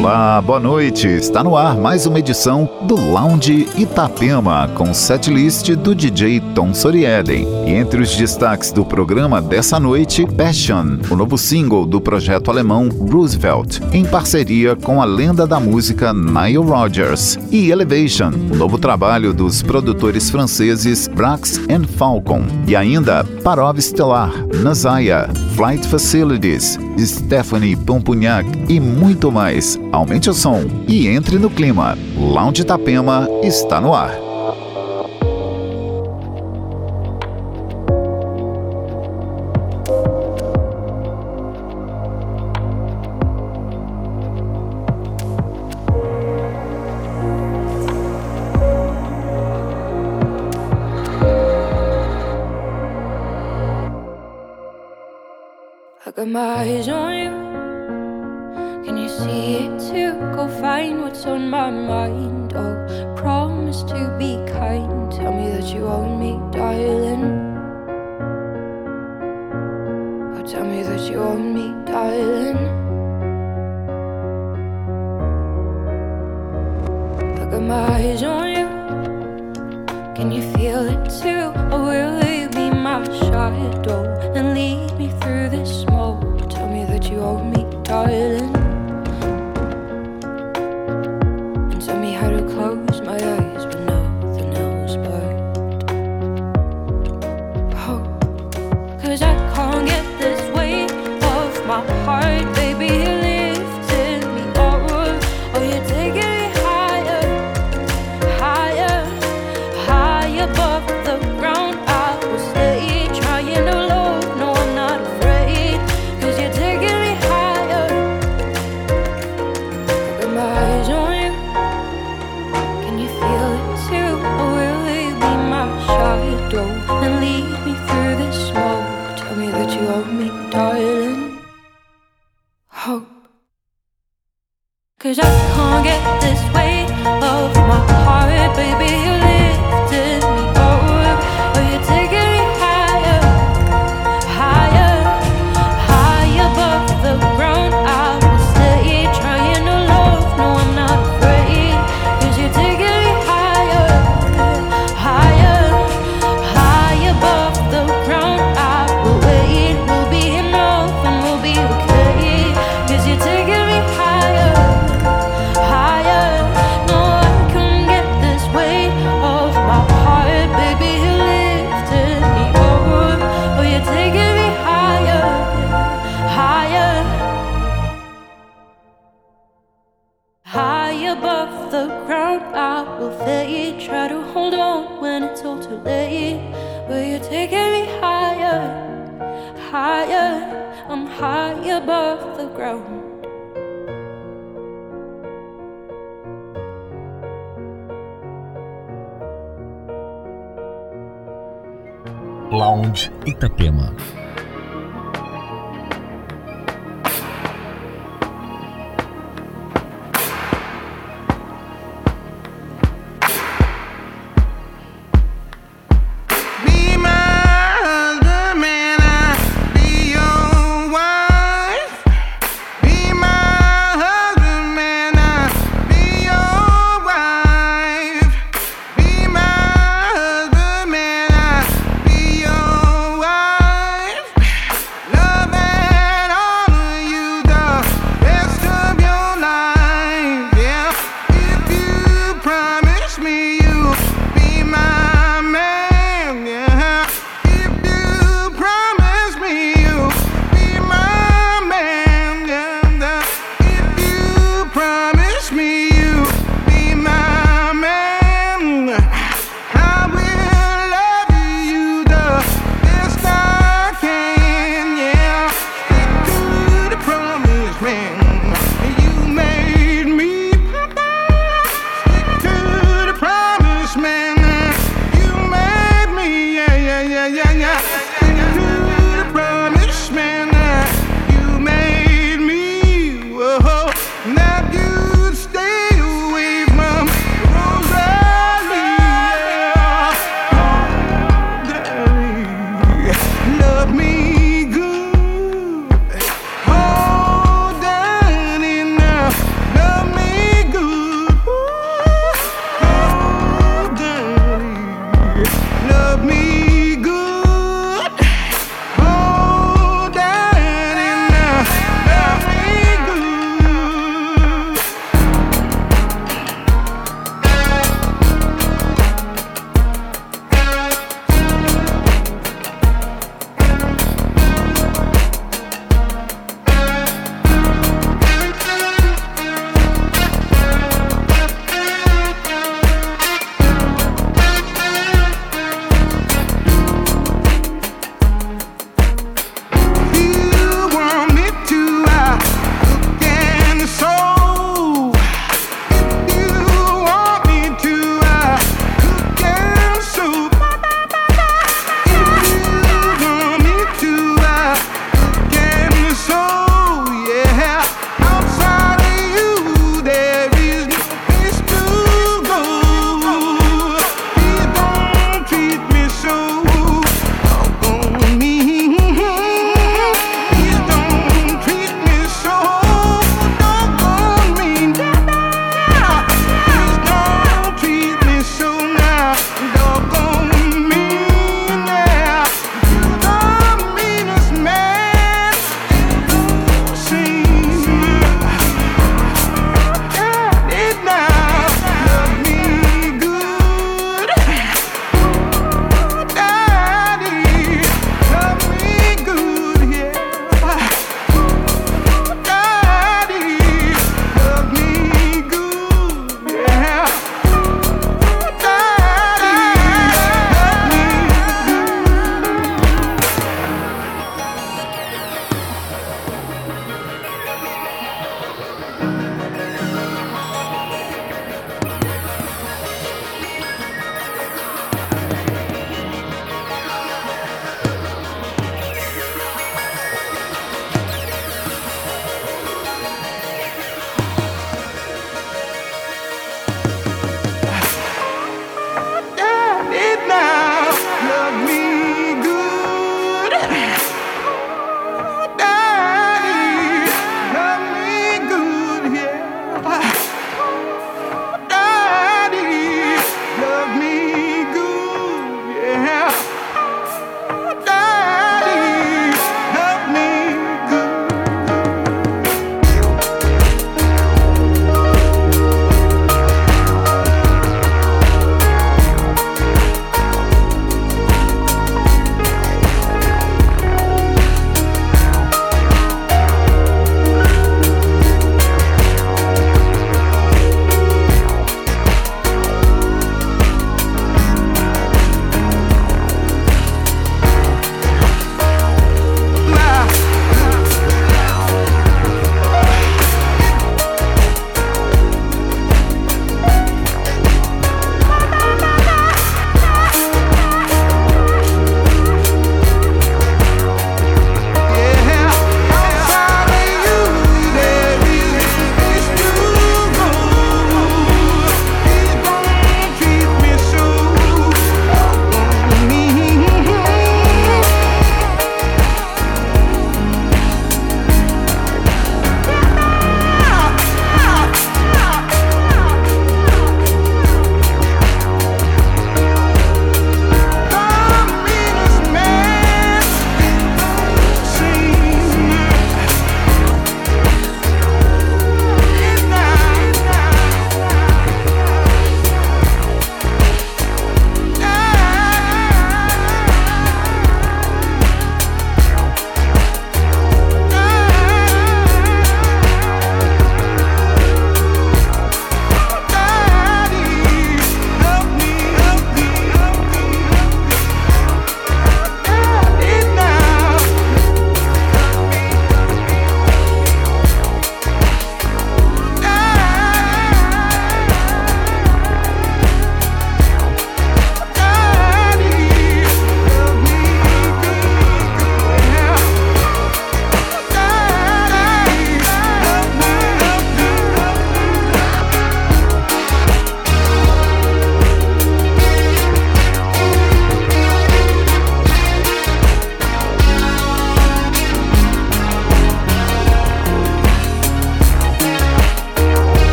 Olá, boa noite. Está no ar mais uma edição do Lounge Itapema com setlist do DJ Tom Sorieden. E entre os destaques do programa dessa noite, Passion, o novo single do projeto alemão Roosevelt, em parceria com a lenda da música Nile Rodgers, e Elevation, o novo trabalho dos produtores franceses Brax and Falcon, e ainda Parov Stellar, Nazaya, Flight Facilities, Stephanie Pompunhac e muito mais aumente o som e entre no clima. Lounge Itapema está no ar. my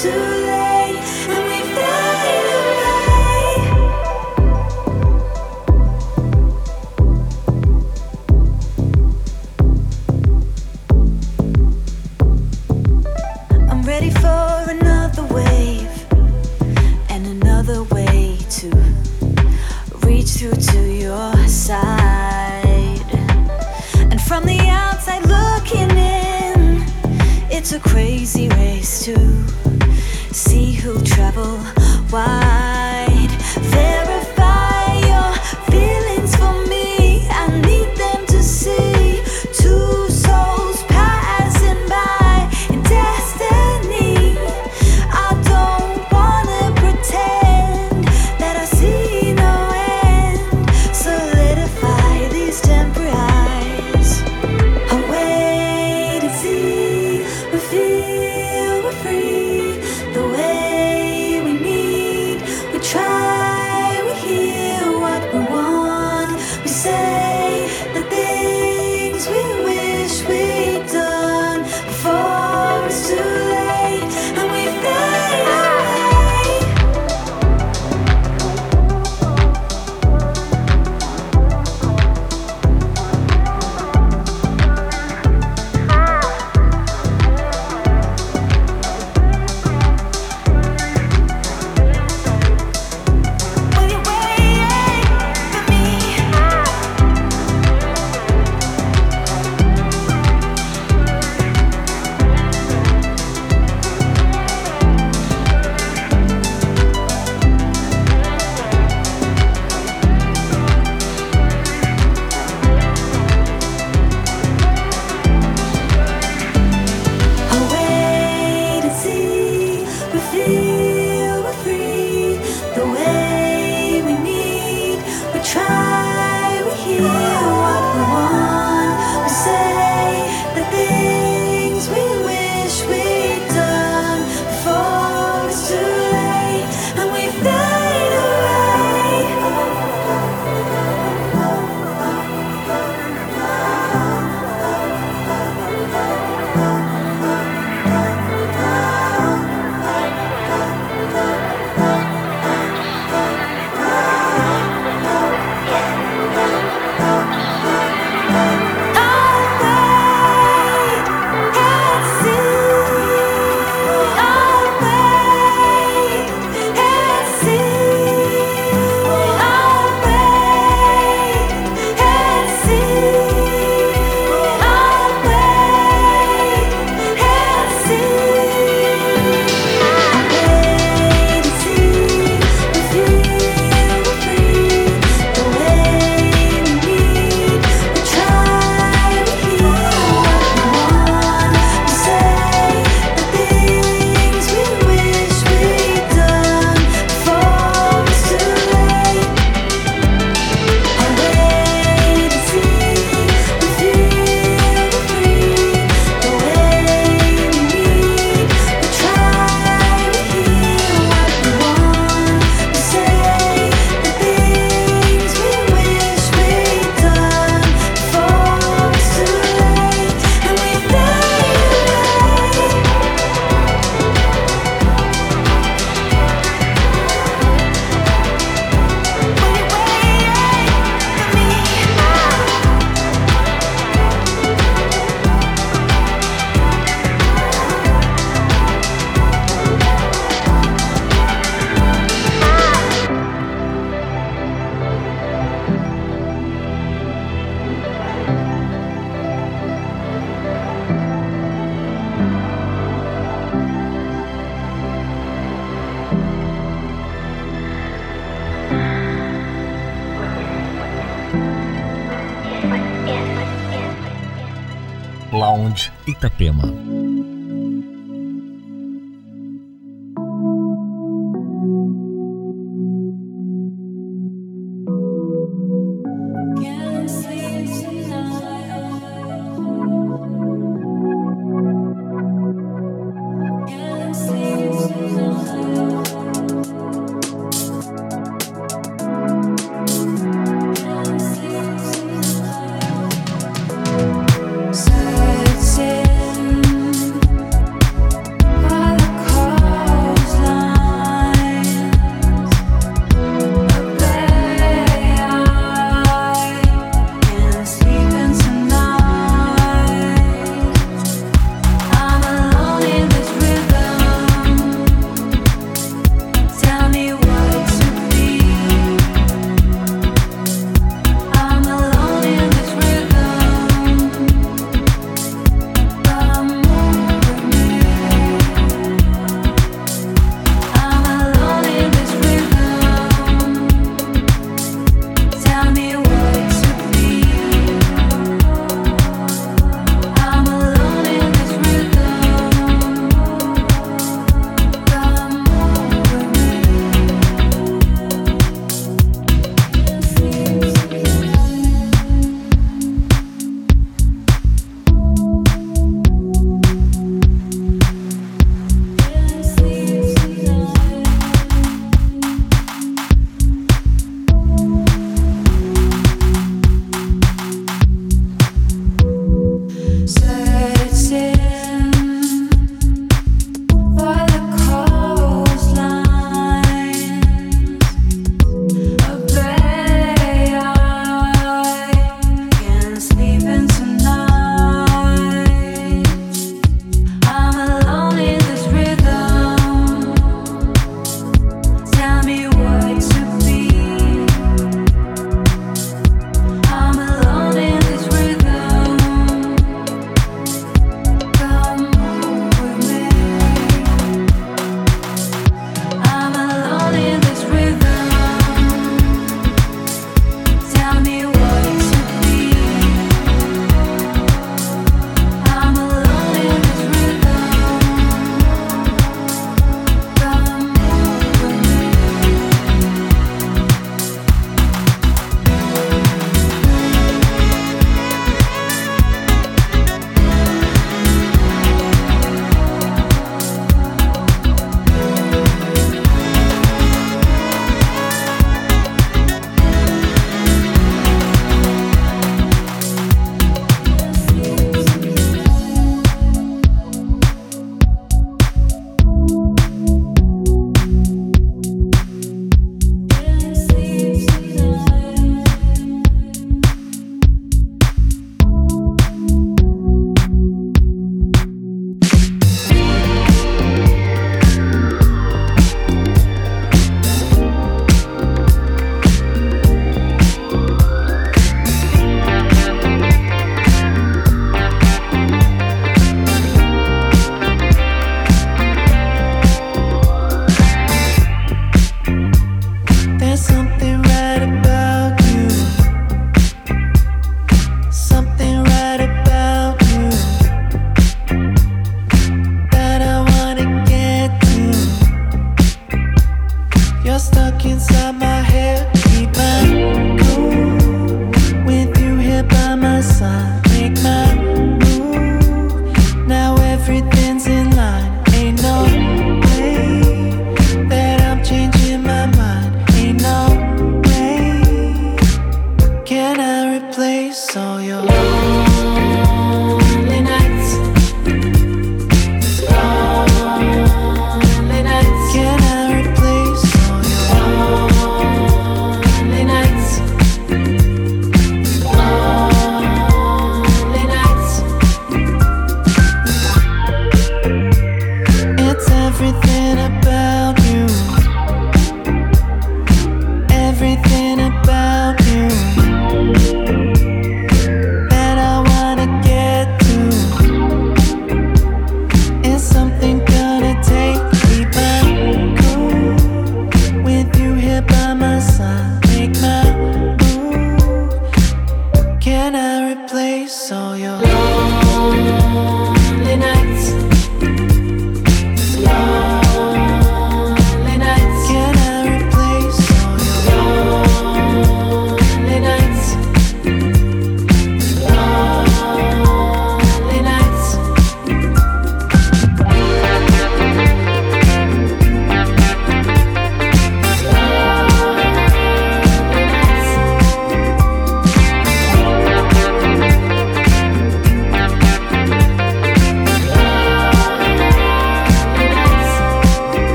before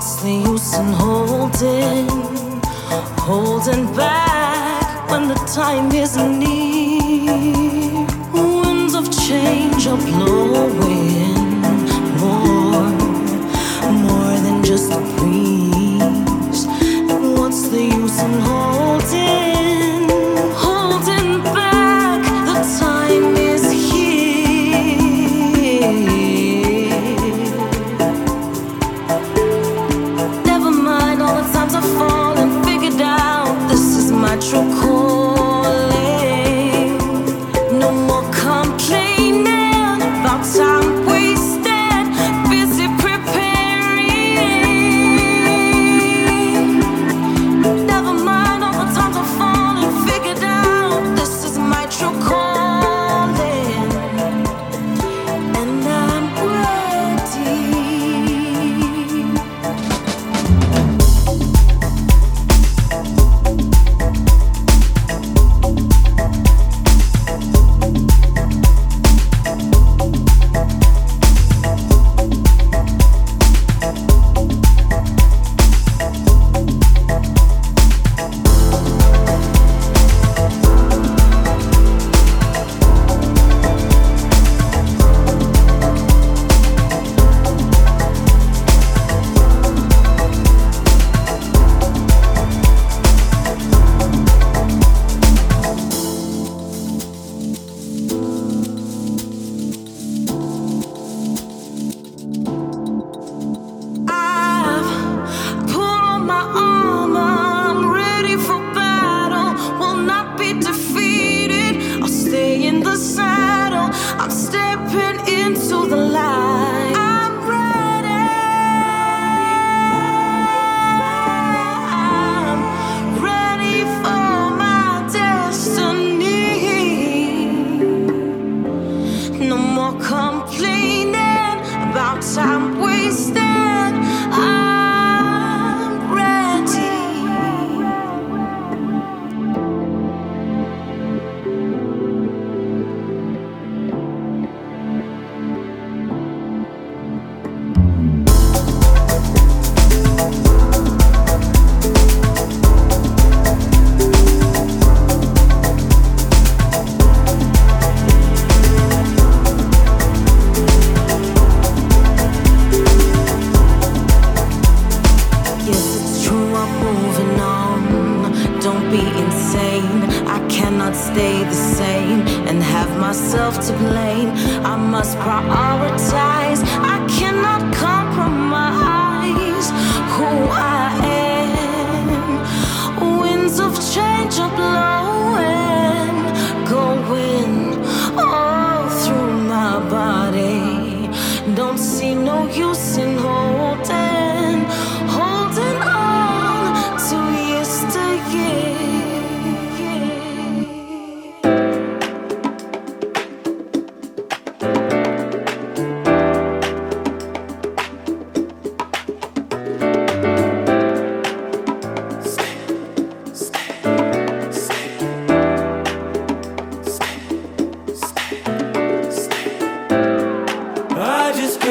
What's the use in holding, holding back when the time is near? Winds of change are blowing more, more than just a breeze. What's the use in holding?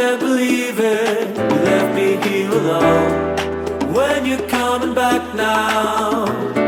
can't believe it. You left me here alone. When you're coming back now.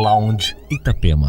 Lounge Itapema.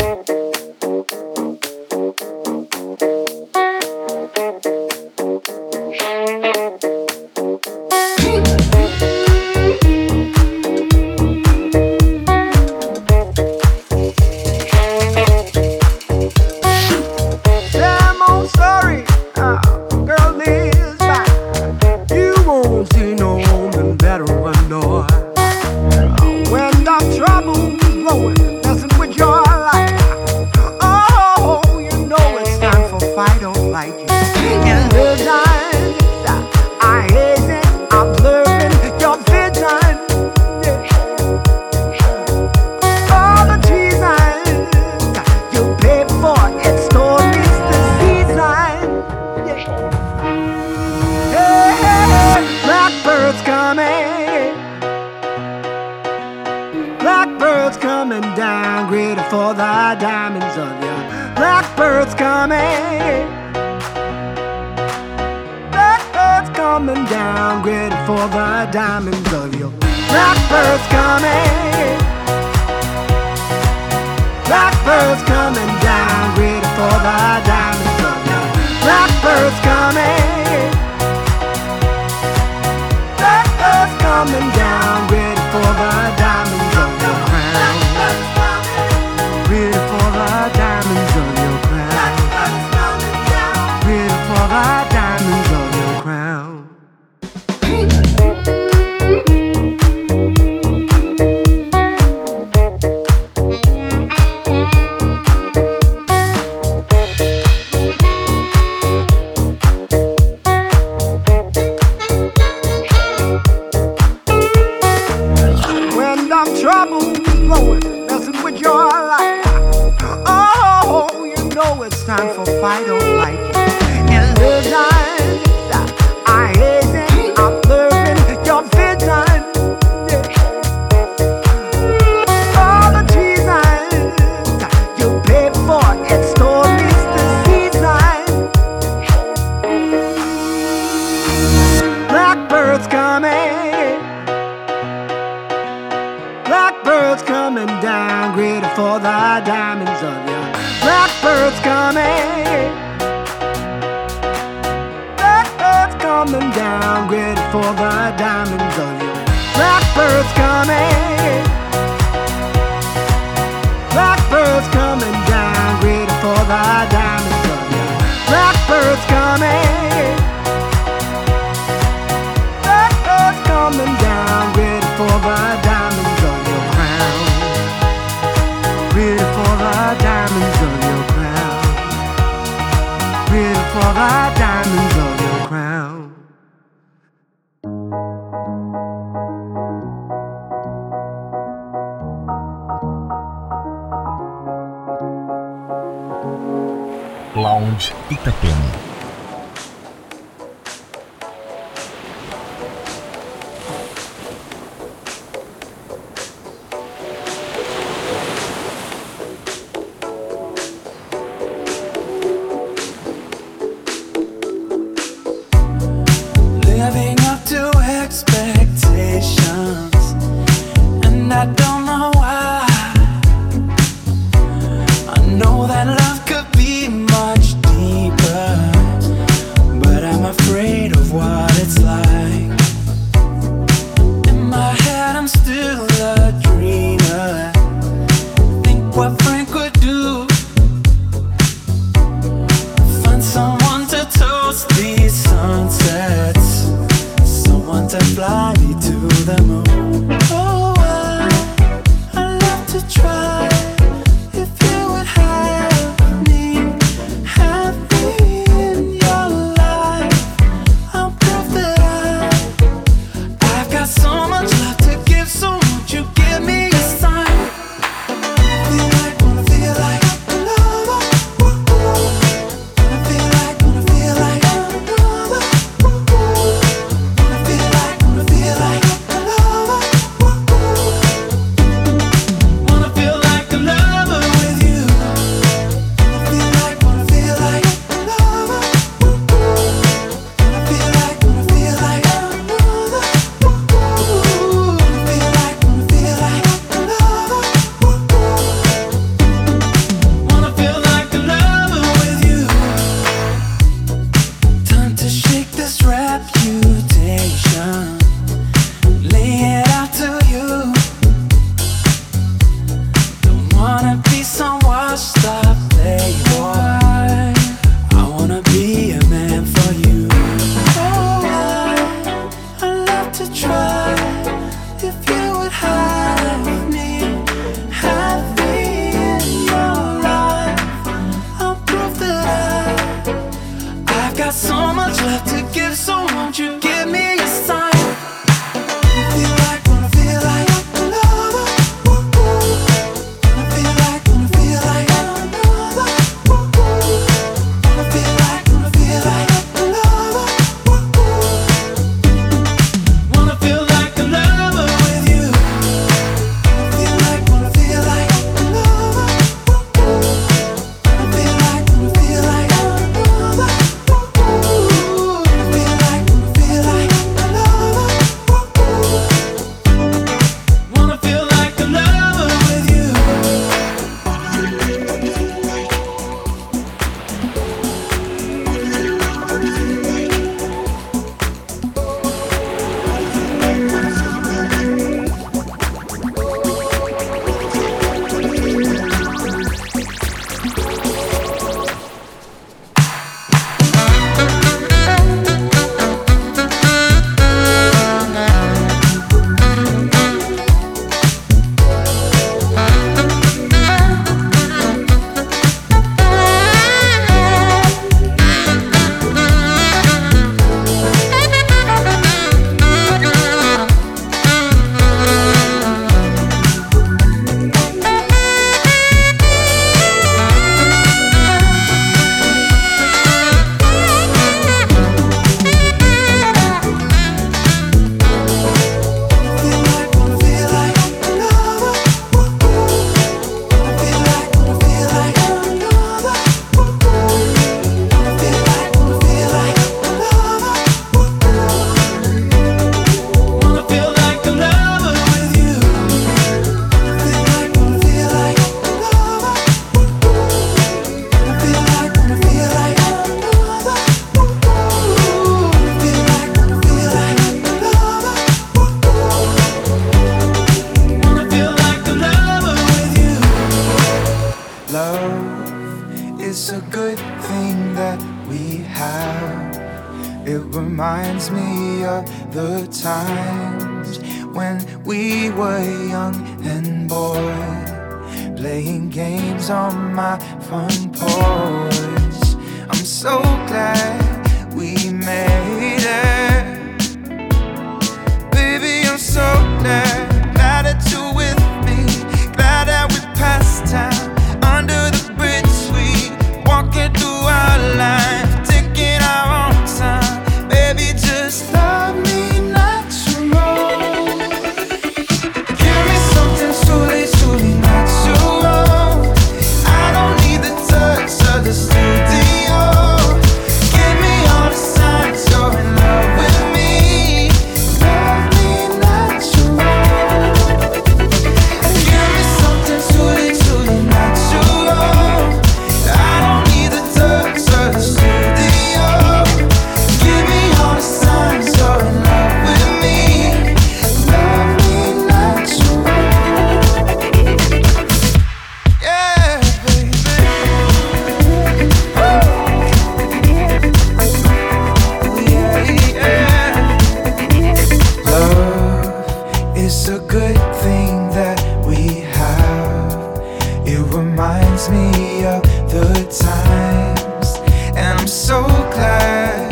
Is a good thing that we have. It reminds me of the times, and I'm so glad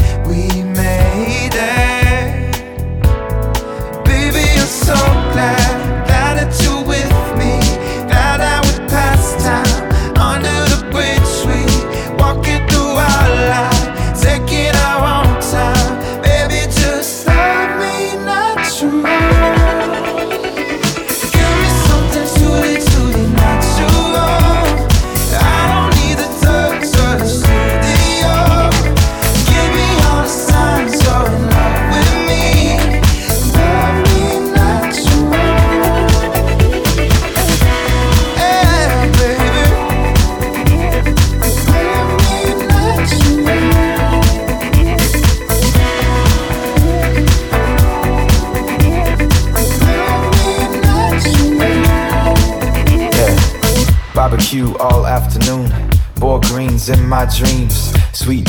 dreams. Sweet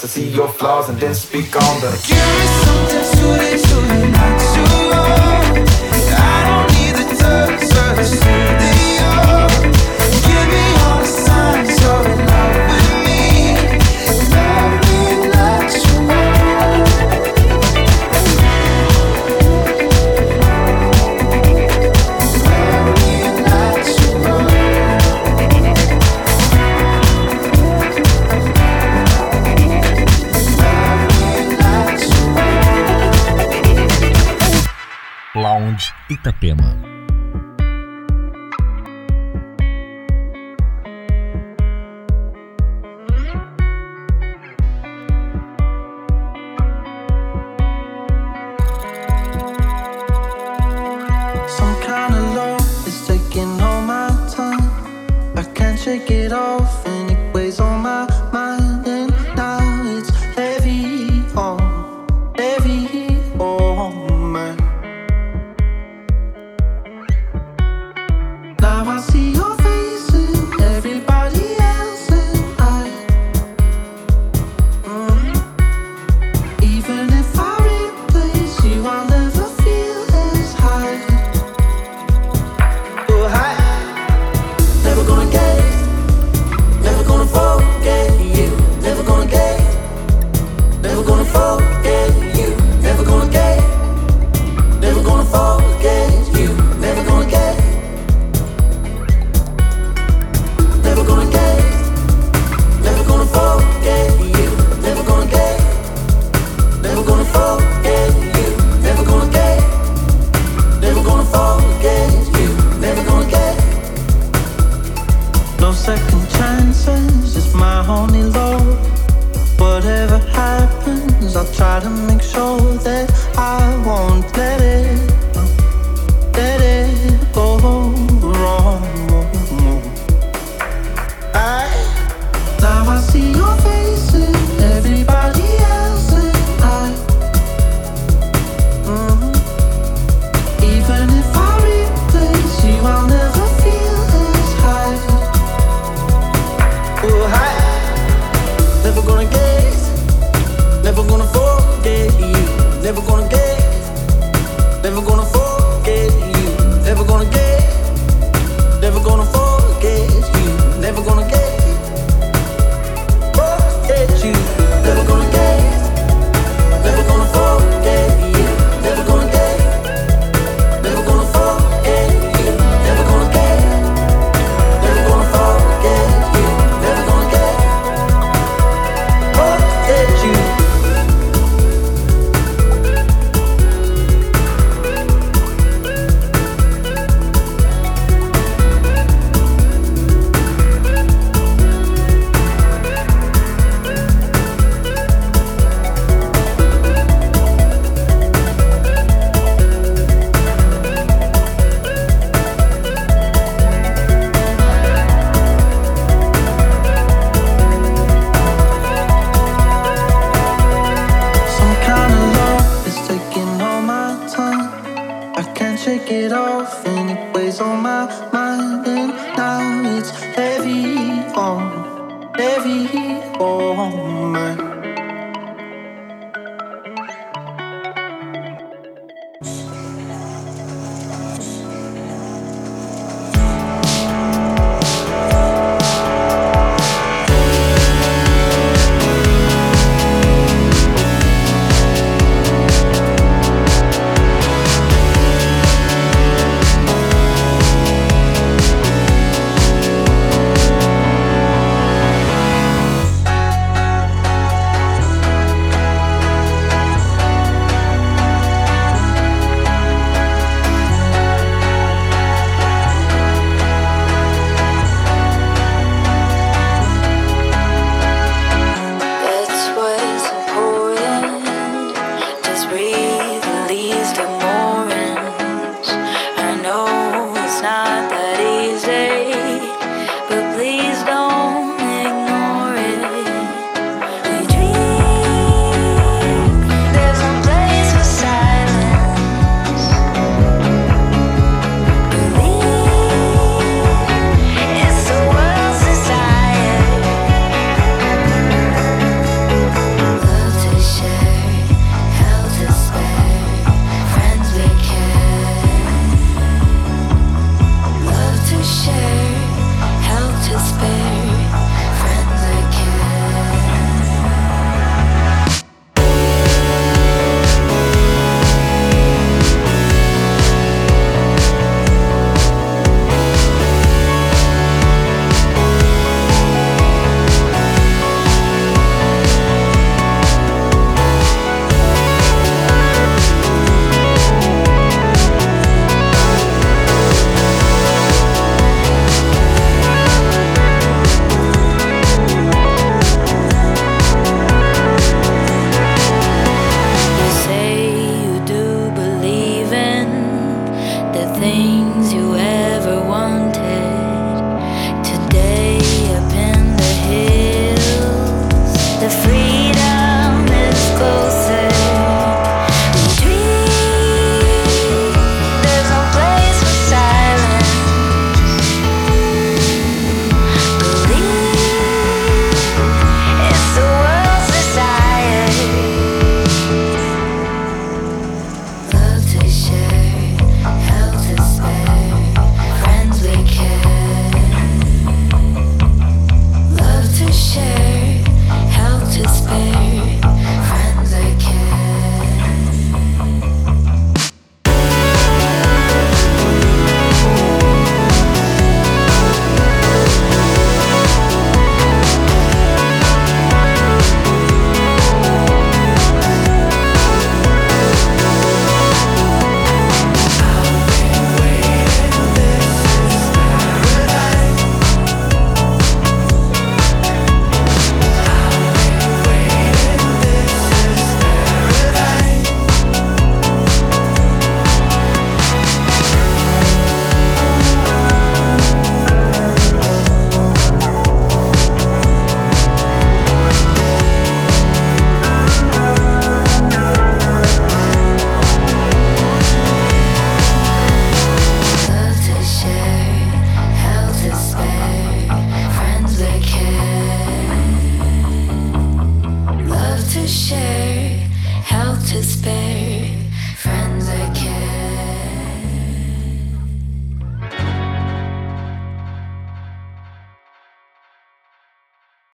I see your flaws and then speak on them. Give me something. I don't need the touch of Itapema.